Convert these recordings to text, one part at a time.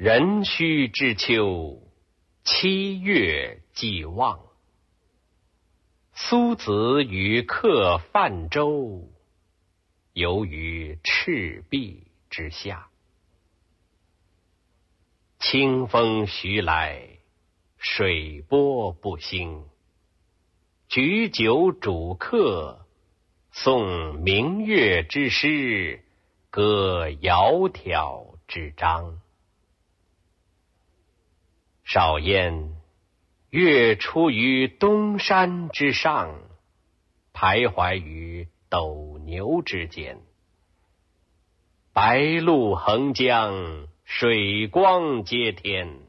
壬戌之秋，七月既望。苏子与客泛舟，游于赤壁之下。清风徐来，水波不兴。举酒属客，诵明月之诗，歌窈窕之章。少焉，月出于东山之上，徘徊于斗牛之间。白露横江，水光接天。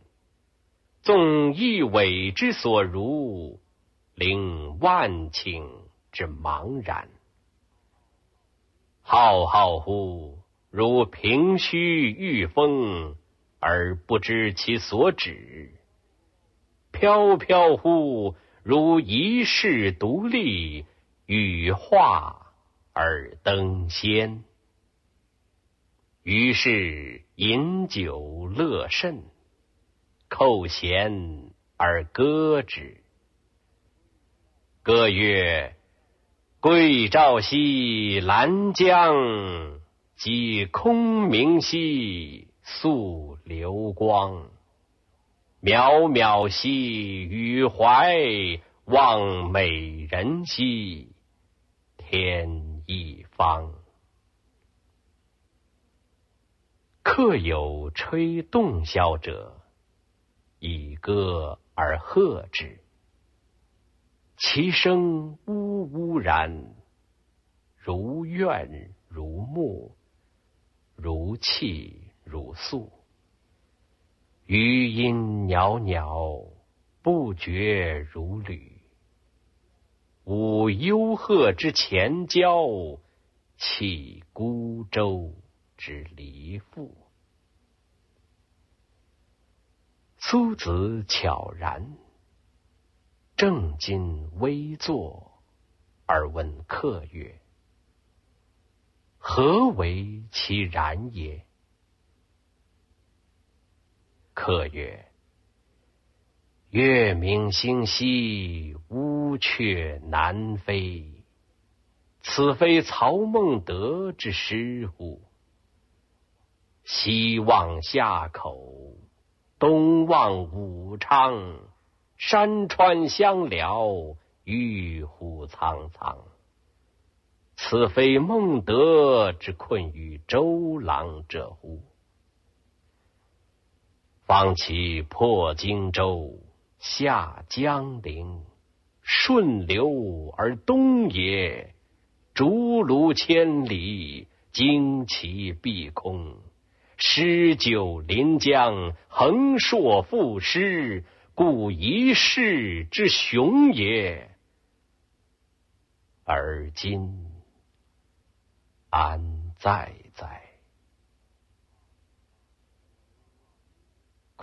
纵一苇之所如。凌万顷之茫然，浩浩乎如凭虚御风，而不知其所止；飘飘乎如遗世独立，羽化而登仙。于是饮酒乐甚，扣舷而歌之。歌曰：“桂棹兮兰江，击空明兮溯流光。渺渺兮予怀，望美人兮天一方。”客有吹洞箫者，以歌而和之。其声呜呜然，如怨如慕，如泣宿。余音袅袅，不绝如缕。舞幽壑之潜蛟，泣孤舟之离妇。苏子悄然。正襟危坐，而问客曰：“何为其然也？”客曰：“月明星稀，乌鹊南飞。此非曹孟德之诗乎？西望夏口，东望武昌。”山川相辽，郁虎苍苍。此非孟德之困于周郎者乎？方其破荆州，下江陵，顺流而东也。逐鹿千里，旌旗蔽空，诗酒临江，横槊赋诗。故一世之雄也，而今安在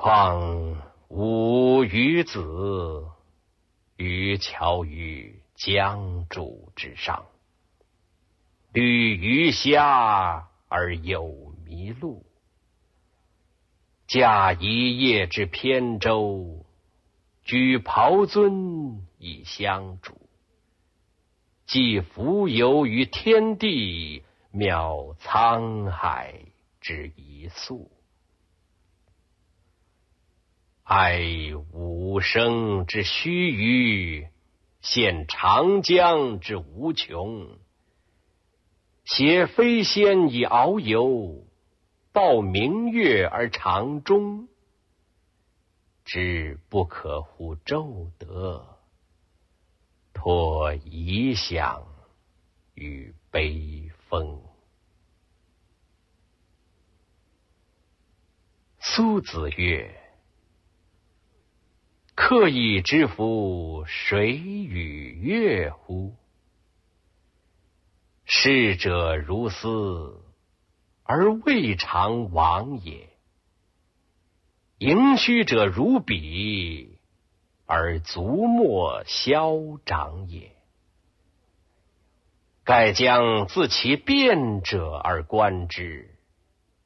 况吾与子渔樵于江渚之上，侣鱼虾而友麋鹿，驾一叶之扁舟。举匏樽以相属，寄蜉蝣于天地，渺沧海之一粟。哀吾生之须臾，羡长江之无穷。挟飞仙以遨游，抱明月而长终。知不可乎骤得，托遗响与悲风。苏子曰：“客以知夫水与月乎？逝者如斯，而未尝往也。”盈虚者如彼，而足莫消长也。盖将自其变者而观之，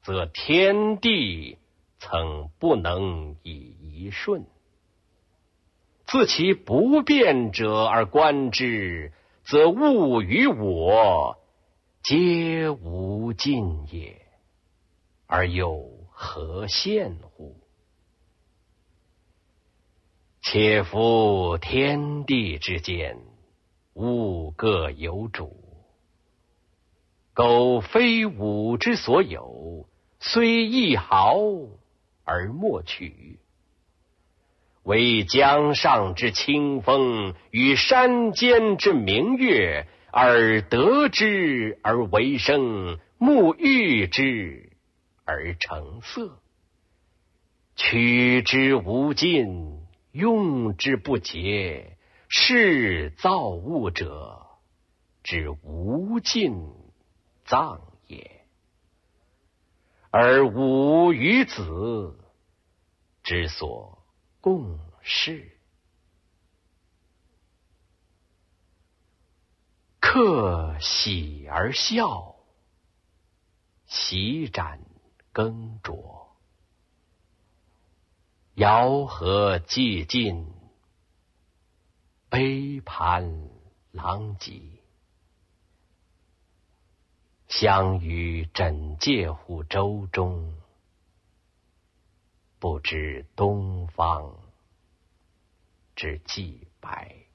则天地曾不能以一瞬。自其不变者而观之，则物与我皆无尽也，而又何羡乎？且夫天地之间，物各有主。苟非吾之所有，虽一毫而莫取。惟江上之清风与山间之明月，而得之而为声，沐浴之而成色，取之无尽，用之不竭，是造物者之无尽藏也。而吾与子之所。共事，客喜而笑，席盏羹酌，肴核既尽，杯盘狼藉。相与枕藉乎舟中。不知东方之既白。